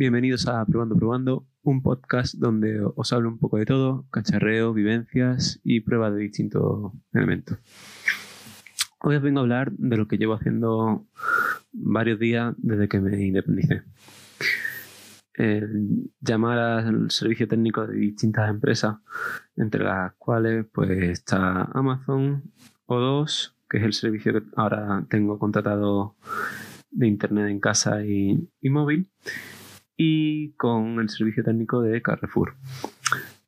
Bienvenidos a Probando Probando, un podcast donde os hablo un poco de todo, cacharreo, vivencias y pruebas de distintos elementos. Hoy os vengo a hablar de lo que llevo haciendo varios días desde que me independicé. llamar al servicio técnico de distintas empresas, entre las cuales pues está Amazon, O2, que es el servicio que ahora tengo contratado de internet en casa y, móvil, y con el servicio técnico de Carrefour.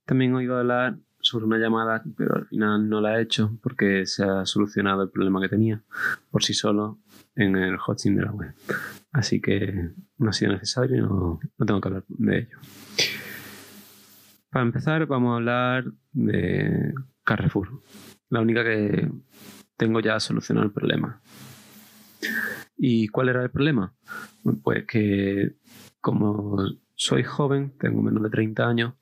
También he oído hablar sobre una llamada, pero al final no la he hecho porque se ha solucionado el problema que tenía por sí solo en el hosting de la web. Así que no ha sido necesario y no, no tengo que hablar de ello. Para empezar, vamos a hablar de Carrefour. La única que tengo ya solucionado el problema. ¿Y cuál era el problema? Pues que como soy joven, tengo menos de 30 años,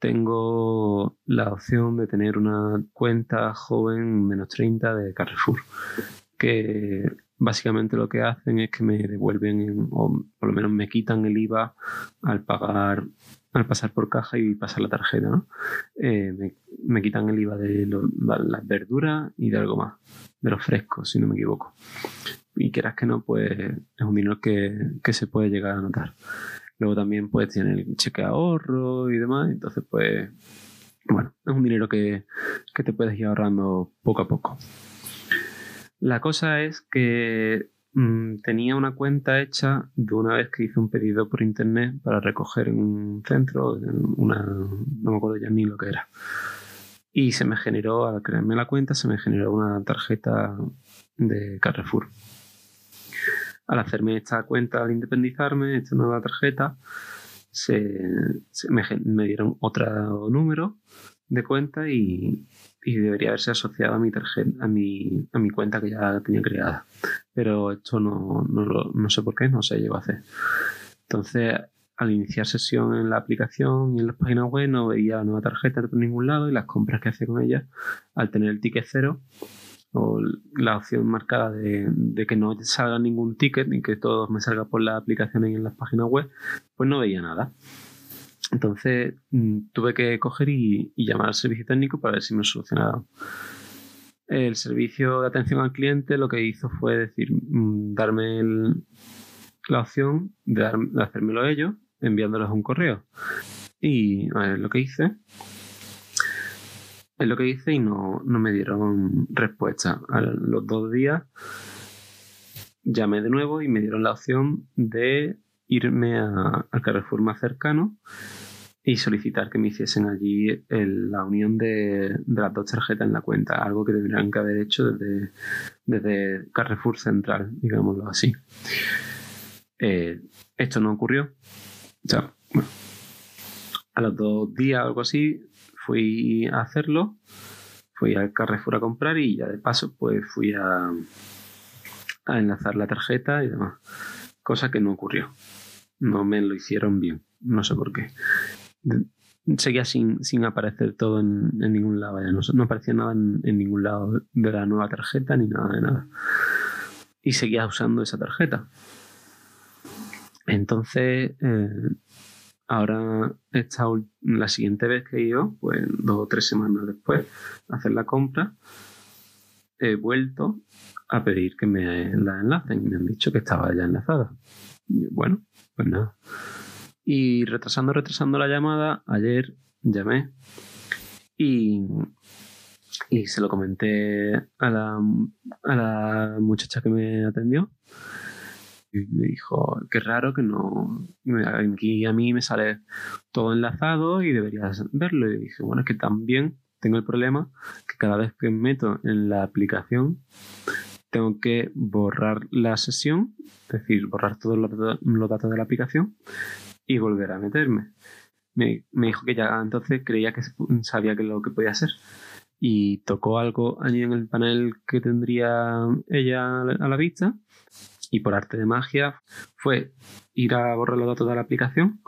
tengo la opción de tener una cuenta joven menos 30 de Carrefour, que básicamente lo que hacen es que me devuelven o por lo menos me quitan el IVA al pagar al pasar por caja y pasar la tarjeta, ¿no? Eh, me, quitan el IVA de las verduras y de algo más, de los frescos, si no me equivoco. Y quieras que no, pues es un dinero que, se puede llegar a notar. Luego también pues tiene el cheque ahorro y demás, entonces pues, bueno, es un dinero que, que te puedes ir ahorrando poco a poco. La cosa es que Mm, tenía una cuenta hecha de una vez que hice un pedido por internet para recoger en un centro, una, no me acuerdo ya ni lo que era. Y se me generó, al crearme la cuenta, se me generó una tarjeta de Carrefour. Al hacerme esta cuenta, al independizarme, esta nueva tarjeta, se, me, dieron otro número de cuenta y, debería haberse asociado a mi tarjeta, a mi, cuenta que ya tenía creada. Pero esto no, no, sé por qué, no se llegó a hacer. Entonces, al iniciar sesión en la aplicación y en las páginas web, no veía la nueva tarjeta por ningún lado y las compras que hacía con ella, al tener el ticket cero o la opción marcada de, que no salga ningún ticket ni que todo me salga por la aplicación y en las páginas web, pues no veía nada. Entonces mm, tuve que coger y, llamar al servicio técnico para ver si me solucionaba. El servicio de atención al cliente lo que hizo fue decir, mm, darme la opción de, dar, de, ellos enviándoles un correo. Y es lo que hice. Es lo que hice y no, me dieron respuesta. A los dos días llamé de nuevo y me dieron la opción de irme a, al Carrefour más cercano y solicitar que me hiciesen allí la unión de, las dos tarjetas en la cuenta, algo que tendrían que haber hecho desde, desde Carrefour Central, digámoslo así. Eh, esto no ocurrió. a los dos días o algo así fui a hacerlo, fui al Carrefour a comprar y ya de paso pues fui a, enlazar la tarjeta y demás. Cosa que no ocurrió. No me lo hicieron bien. No sé por qué seguía sin, sin aparecer todo en, ningún lado. No, aparecía nada en, ningún lado de la nueva tarjeta ni nada de nada. Y seguía usando esa tarjeta. Entonces, eh, ahora esta, la siguiente vez que he ido, pues dos o tres semanas después, a hacer la compra, he vuelto a pedir que me la enlacen me han dicho que estaba ya enlazada. Bueno, pues nada. Y retrasando, retrasando la llamada, ayer llamé y, y se lo comenté a la, a la muchacha que me atendió. Me dijo, qué raro que no, aquí a mí me sale todo enlazado y deberías verlo. Y dije, bueno, es que también tengo el problema que cada vez que me meto en la aplicación tengo que borrar la sesión, es decir, borrar todos los datos de la aplicación y volver a meterme. Me, dijo que ya entonces creía que sabía que lo que podía hacer. Y tocó algo allí en el panel que tendría ella a la vista. Y por arte de magia fue ir a borrar los datos de la aplicación.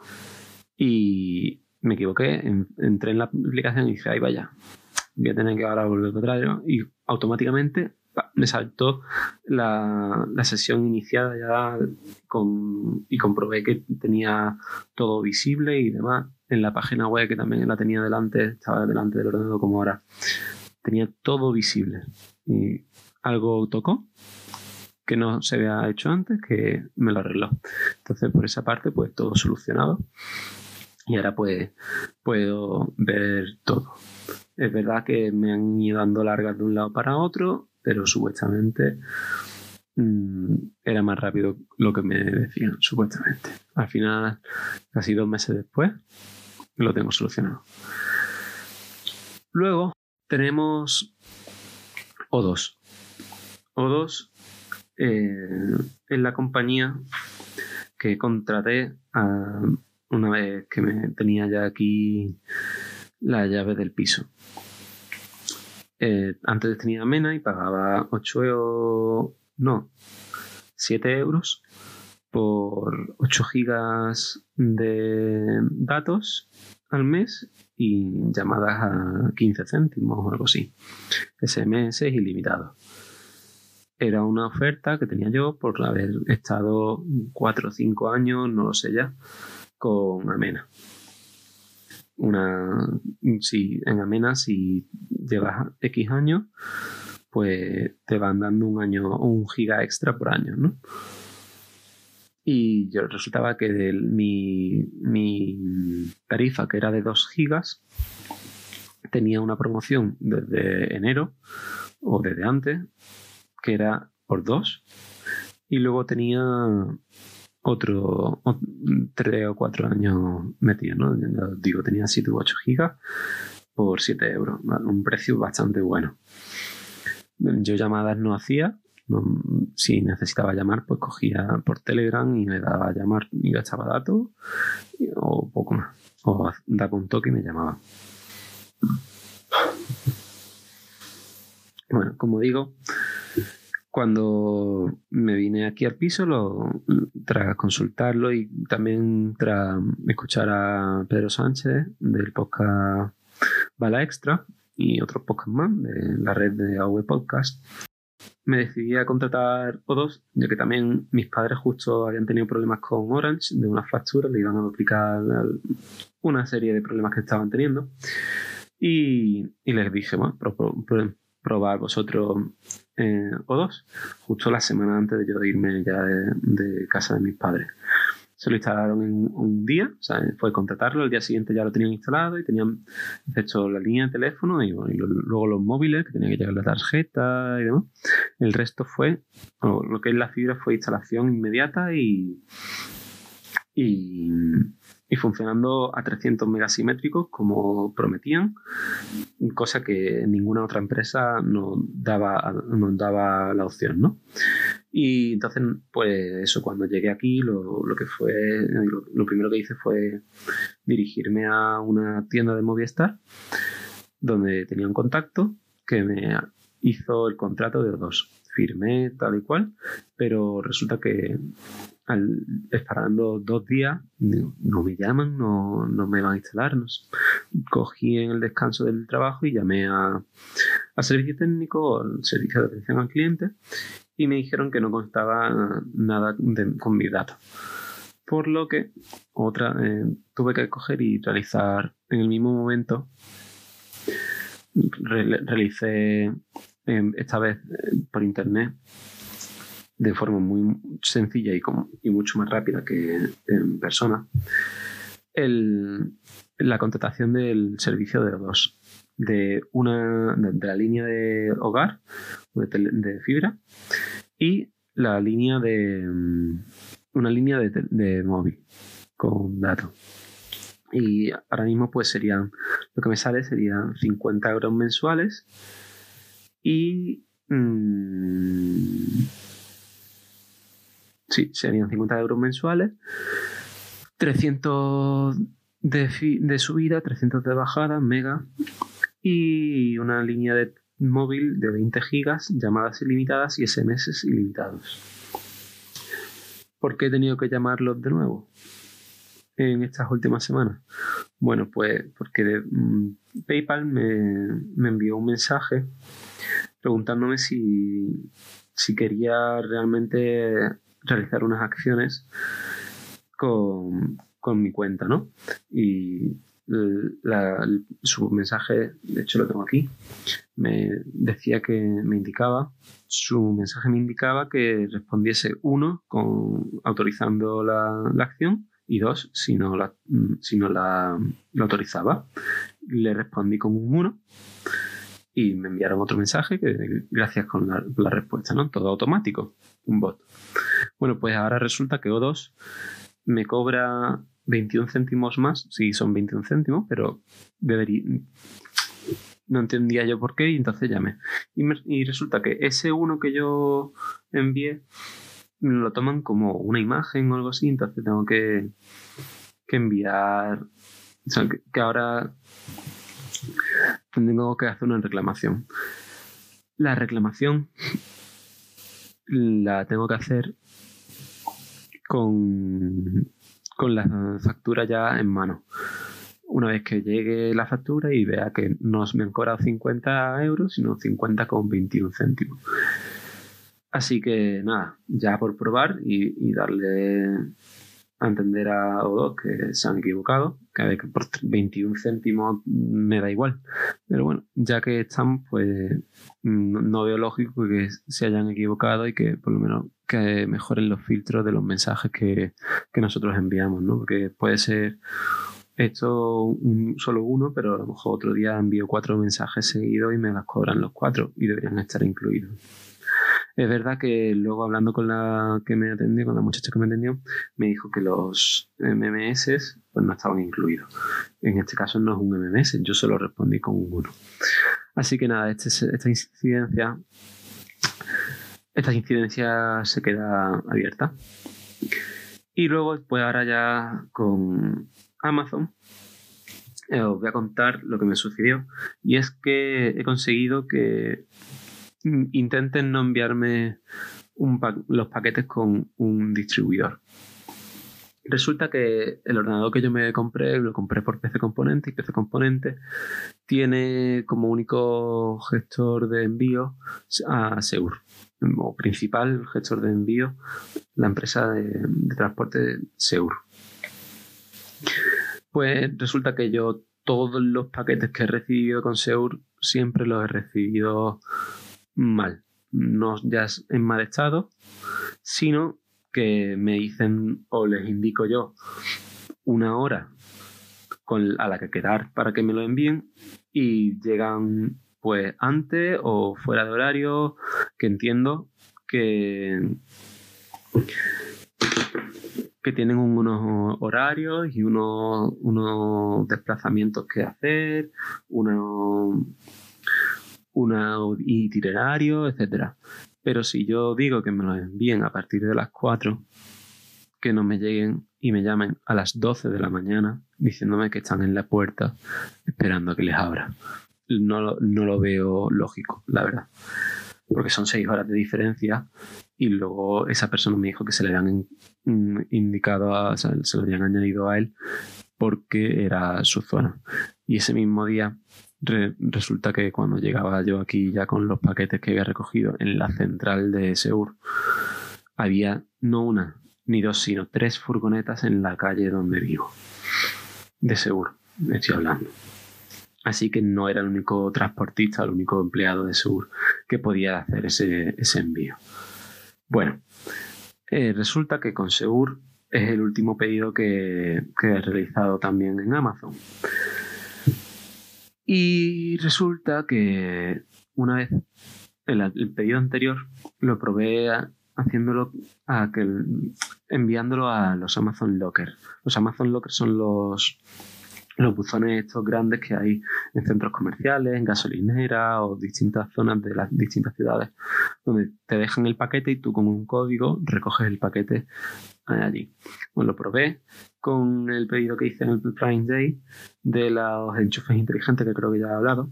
Y me equivoqué. entré en la aplicación y dije, ahí vaya. Voy a tener que ahora volver a atrás. Y automáticamente me saltó la, sesión iniciada ya con, y comprobé que tenía todo visible y demás. En la página web que también la tenía delante, estaba delante del ordenador como ahora, tenía todo visible. Y algo tocó que no se había hecho antes, que me lo arregló. Entonces, por esa parte, pues todo solucionado. Y ahora pues puedo ver todo. Es verdad que me han ido dando largas de un lado para otro, pero supuestamente mm, era más rápido lo que me decían, supuestamente. Al final, casi dos meses después, lo tengo solucionado. Luego tenemos O2. O2 eh, es la compañía que contraté una vez que me tenía ya aquí la llave del piso. Eh, antes tenía Mena y pagaba 8 euros, no, 7 euros por 8 gigas de datos al mes y llamadas a 15 céntimos o algo así. SMS ilimitado. Era una oferta que tenía yo por haber estado 4 o 5 años, no lo sé ya, con Amena una si en Amena si llevas X años pues te van dando un año un giga extra por año ¿no? y yo resultaba que de mi, mi tarifa que era de 2 gigas tenía una promoción desde enero o desde antes que era por 2 y luego tenía otro, tres o cuatro años metido, ¿no? Digo, tenía 7 u 8 gigas por 7 euros, un precio bastante bueno. Yo llamadas no hacía, si necesitaba llamar, pues cogía por Telegram y le daba llamar y gastaba datos o poco más. O daba un toque y me llamaba. Bueno, como digo, cuando me vine aquí al piso, tras consultarlo y también tras escuchar a Pedro Sánchez del podcast Bala Extra y otros podcasts más de la red de AV Podcast, me decidí a contratar O2, ya que también mis padres justo habían tenido problemas con Orange de unas facturas, le iban a duplicar una serie de problemas que estaban teniendo. Y, les dije, bueno, probar vosotros eh, o dos, justo la semana antes de yo irme ya de, casa de mis padres. Se lo instalaron en un día, o sea, fue contratarlo, el día siguiente ya lo tenían instalado y tenían hecho la línea de teléfono y, luego los móviles, que tenían que llegar la tarjeta y demás. El resto fue, lo que es la fibra fue instalación inmediata y, y, funcionando a 300 megasimétricos como prometían, cosa que ninguna otra empresa nos daba, nos daba la opción, ¿no? Y entonces, pues eso, cuando llegué aquí, lo, que fue, lo, primero que hice fue dirigirme a una tienda de Movistar, donde tenía un contacto que me hizo el contrato de dos. Firmé tal y cual, pero resulta que al, esperando dos días, no, me llaman, no, me van a instalar. Cogí en el descanso del trabajo y llamé a, servicio técnico, al servicio de atención al cliente, y me dijeron que no constaba nada con mi datos. Por lo que otra eh, tuve que coger y realizar en el mismo momento, realicé eh, esta vez eh, por internet de forma muy sencilla y, como, y mucho más rápida que en persona el, la contratación del servicio de dos de una de, la línea de hogar de, fibra y la línea de una línea de, de móvil con datos. Y ahora mismo pues serían lo que me sale serían 50 euros mensuales y mmm, sí, serían 50 euros mensuales, 300 de, subida, 300 de bajada, mega, y una línea de móvil de 20 gigas, llamadas ilimitadas y SMS ilimitados. ¿Por qué he tenido que llamarlos de nuevo en estas últimas semanas? Bueno, pues porque mm, PayPal me, me envió un mensaje preguntándome si, si quería realmente realizar unas acciones con, con mi cuenta, ¿no? Y su mensaje, de hecho lo tengo aquí, me decía que me indicaba, su mensaje me indicaba que respondiese uno con autorizando la, acción y dos si no la, si no la, autorizaba. Le respondí con un uno y me enviaron otro mensaje que gracias con la, respuesta, ¿no? Todo automático, un bot. Bueno, pues ahora resulta que O2 me cobra 21 céntimos más, sí, son 21 céntimos, pero debería... No entendía yo por qué y entonces llamé. Y, resulta que ese uno que yo envié lo toman como una imagen o algo así, entonces tengo que, que enviar... O sea, que, ahora tengo que hacer una reclamación. La reclamación la tengo que hacer con con la factura ya en mano. Una vez que llegue la factura y vea que no me han cobrado 50 euros, sino 50 con 21 céntimos. Así que nada, ya por probar y, darle a entender a O2 que se han equivocado, que por 21 céntimos me da igual. Pero bueno, ya que están, pues no, veo lógico que se hayan equivocado y que por lo menos que mejoren los filtros de los mensajes que, nosotros enviamos, ¿no? Porque puede ser esto solo uno, pero a lo mejor otro día envío cuatro mensajes seguidos y me las cobran los cuatro y deberían estar incluidos. Es verdad que luego hablando con la que me atendió, con la muchacha que me atendió, me dijo que los MMS pues no estaban incluidos. En este caso no es un MMS, yo solo respondí con un 1. Así que nada, este, esta incidencia esta incidencia se queda abierta. Y luego, pues ahora ya con Amazon, eh, os voy a contar lo que me sucedió. Y es que he conseguido que intenten no enviarme los paquetes con un distribuidor. Resulta que el ordenador que yo me compré, lo compré por PC Componente y PC Componente tiene como único gestor de envío a Seur, o principal gestor de envío, la empresa de, de transporte Seur. Pues resulta que yo todos los paquetes que he recibido con Seur siempre los he recibido mal. No ya en mal estado, sino que me dicen o les indico yo una hora con, a la que quedar para que me lo envíen y llegan pues antes o fuera de horario, que entiendo que, que tienen unos horarios y unos, unos desplazamientos que hacer, unos, unos itinerarios, etcétera. Pero si yo digo que me lo envíen a partir de las 4, que no me lleguen y me llamen a las 12 de la mañana diciéndome que están en la puerta esperando a que les abra. No, no lo veo lógico, la verdad. Porque son 6 horas de diferencia y luego esa persona me dijo que se le habían indicado, a, se lo habían añadido a él porque era su zona. Y ese mismo día resulta que cuando llegaba yo aquí ya con los paquetes que había recogido en la central de Seur, había no una ni dos, sino tres furgonetas en la calle donde vivo. De Seur, estoy hablando. Así que no era el único transportista, el único empleado de Seur que podía hacer ese, envío. Bueno, eh, resulta que con Seur es el último pedido que, que he realizado también en Amazon. Y resulta que una vez el, pedido anterior lo probé haciéndolo a que enviándolo a los Amazon Locker. Los Amazon Locker son los los buzones estos grandes que hay en centros comerciales, en gasolineras o distintas zonas de las distintas ciudades, donde te dejan el paquete y tú con un código recoges el paquete allí. Pues lo probé con el pedido que hice en el Prime Day de los enchufes inteligentes que creo que ya he hablado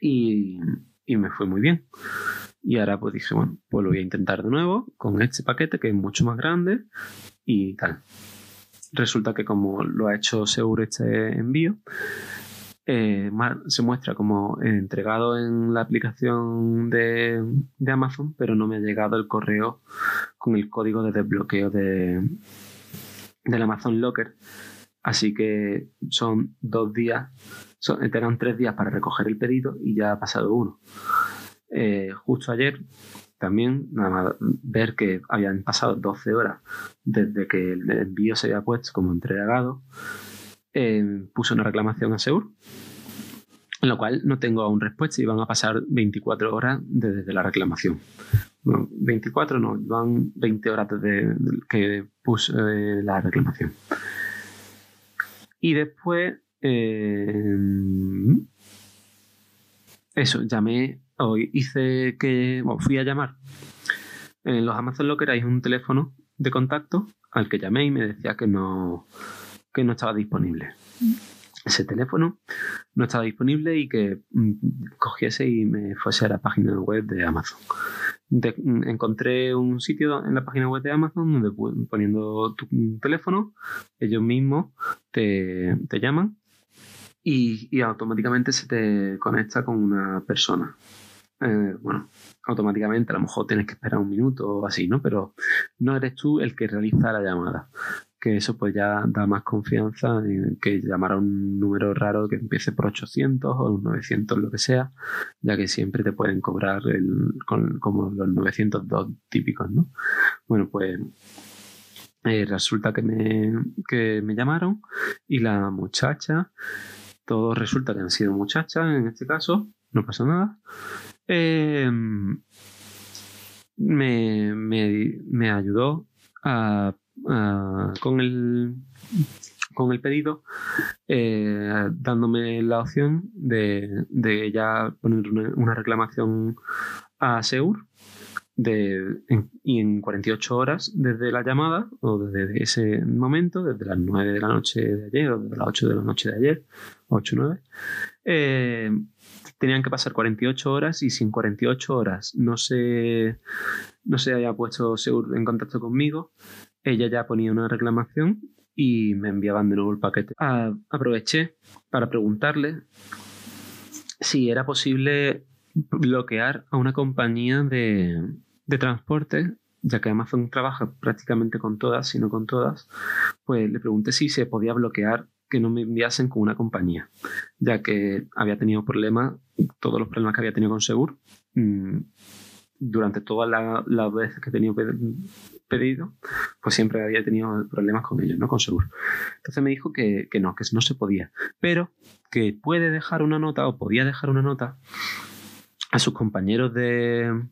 y, y me fue muy bien. Y ahora pues dije, bueno, pues lo voy a intentar de nuevo con este paquete que es mucho más grande y tal resulta que como lo ha hecho seguro este envío, eh, se muestra como entregado en la aplicación de, Amazon, pero no me ha llegado el correo con el código de desbloqueo de, del Amazon Locker. Así que son dos días, son, tres días para recoger el pedido y ya ha pasado uno. Eh, justo ayer también, nada más ver que habían pasado 12 horas desde que el envío se había puesto como entregado eh, puso una reclamación a Seur, en lo cual no tengo aún respuesta y van a pasar 24 horas desde la reclamación. 24 no, van 20 horas desde que puse eh, la reclamación. Y después, eh, eso, llamé, hoy hice que, bueno, fui a llamar. En los Amazon Locker hay un teléfono de contacto al que llamé y me decía que no, que no estaba disponible. Ese teléfono no estaba disponible y que mm, cogiese y me fuese a la página web de Amazon. Mm, encontré un sitio en la página web de Amazon donde poniendo tu teléfono, ellos mismos te, llaman y, automáticamente se te conecta con una persona. Eh, bueno, automáticamente a lo mejor tienes que esperar un minuto o así, ¿no? Pero no eres tú el que realiza la llamada que eso pues ya da más confianza que llamar a un número raro que empiece por 800 o un 900, lo que sea, ya que siempre te pueden cobrar el, como los 902 típicos, ¿no? Bueno, pues eh, resulta que me, que me llamaron y la muchacha, todo resulta que han sido muchachas en este caso, no pasa nada. Eh, me, me, me ayudó a Ah, con, el, con el pedido, eh, dándome la opción de, ya poner una, reclamación a Seur de, y en 48 horas desde la llamada o desde ese momento, desde las 9 de la noche de ayer o desde las 8 de la noche de ayer, 8 9, eh, tenían que pasar 48 horas y si en 48 horas no se, no se haya puesto Seur en contacto conmigo, ella ya ponía una reclamación y me enviaban de nuevo el paquete. aproveché para preguntarle si era posible bloquear a una compañía de, transporte, ya que Amazon trabaja prácticamente con todas, si no con todas, pues le pregunté si se podía bloquear que no me enviasen con una compañía, ya que había tenido problemas, todos los problemas que había tenido con Segur, mm, durante todas las veces que he tenido pedido, pues siempre había tenido problemas con ellos, ¿no? Con seguro. Entonces me dijo que, no, que no se podía, pero que puede dejar una nota o podía dejar una nota a sus compañeros de,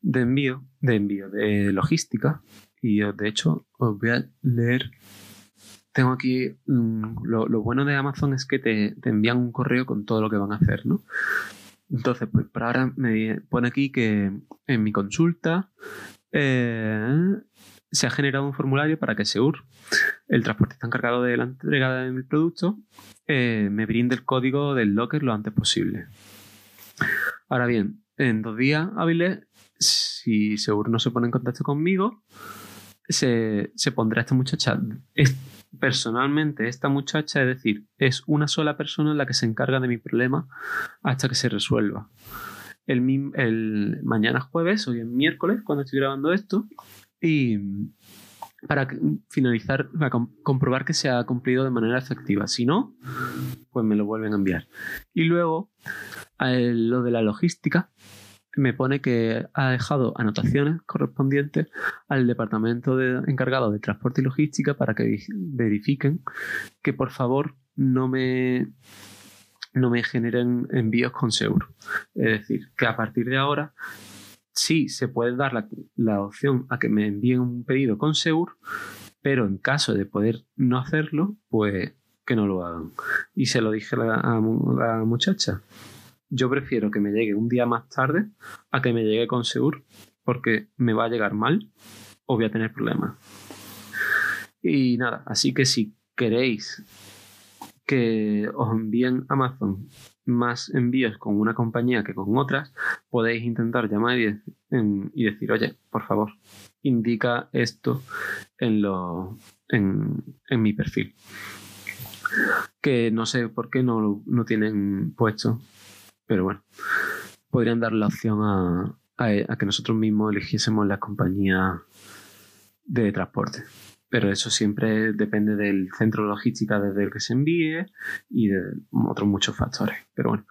de envío, de envío, de logística. Y de hecho, os voy a leer. Tengo aquí. Mm, lo, bueno de Amazon es que te, te envían un correo con todo lo que van a hacer, ¿no? Entonces, pues por ahora me pone aquí que en mi consulta eh, se ha generado un formulario para que SEUR, el transportista encargado de la entrega del producto, eh, me brinde el código del locker lo antes posible. Ahora bien, en dos días hábiles, si SEUR no se pone en contacto conmigo, se, se pondrá esta muchacha. personalmente, esta muchacha, es decir, es una sola persona la que se encarga de mi problema hasta que se resuelva el, el mañana jueves, hoy es miércoles, cuando estoy grabando esto, y para finalizar, para comprobar que se ha cumplido de manera efectiva. Si no, pues me lo vuelven a enviar. Y luego, lo de la logística, me pone que ha dejado anotaciones correspondientes al departamento de, encargado de transporte y logística para que verifiquen que por favor no me no me generen envíos con seguro. Es decir, que a partir de ahora sí se puede dar la, opción a que me envíen un pedido con seguro, pero en caso de poder no hacerlo, pues que no lo hagan. Y se lo dije a la, muchacha. Yo prefiero que me llegue un día más tarde a que me llegue con seguro, porque me va a llegar mal o voy a tener problemas. Y nada, así que si queréis que os envíen Amazon más envíos con una compañía que con otras, podéis intentar llamar y, decir, oye, por favor, indica esto en, lo, en, mi perfil. que no sé por qué no, no tienen puesto, pero bueno, podrían dar la opción a, a, que nosotros mismos eligiésemos la compañía de transporte. Pero eso siempre depende del centro logística desde el que se envíe y de otros muchos factores. Pero bueno,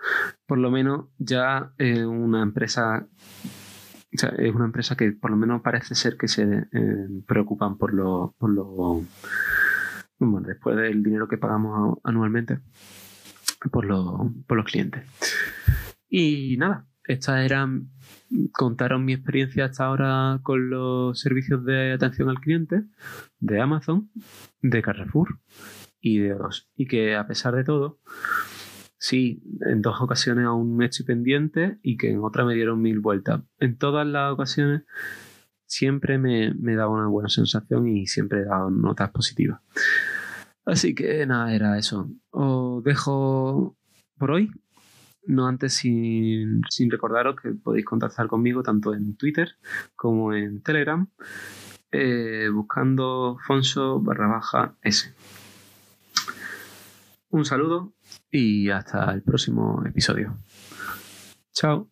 por lo menos ya es una empresa es una empresa que por lo menos parece ser que se eh, preocupan por lo, por lo bueno, después del dinero que pagamos anualmente por, por los clientes. Y nada, estas eran, contaron mi experiencia hasta ahora con los servicios de atención al cliente de Amazon, de Carrefour y de O2. Y que a pesar de todo, sí, en dos ocasiones aún estoy pendiente y que en otra me dieron mil vueltas. En todas las ocasiones siempre me, me daba una buena sensación y siempre he dado notas positivas. Así que nada, era eso. Os dejo por hoy no antes sin, recordaros que podéis contactar conmigo tanto en Twitter como en Telegram eh, buscando Fonso barra baja S. Un saludo y hasta el próximo episodio. Chao.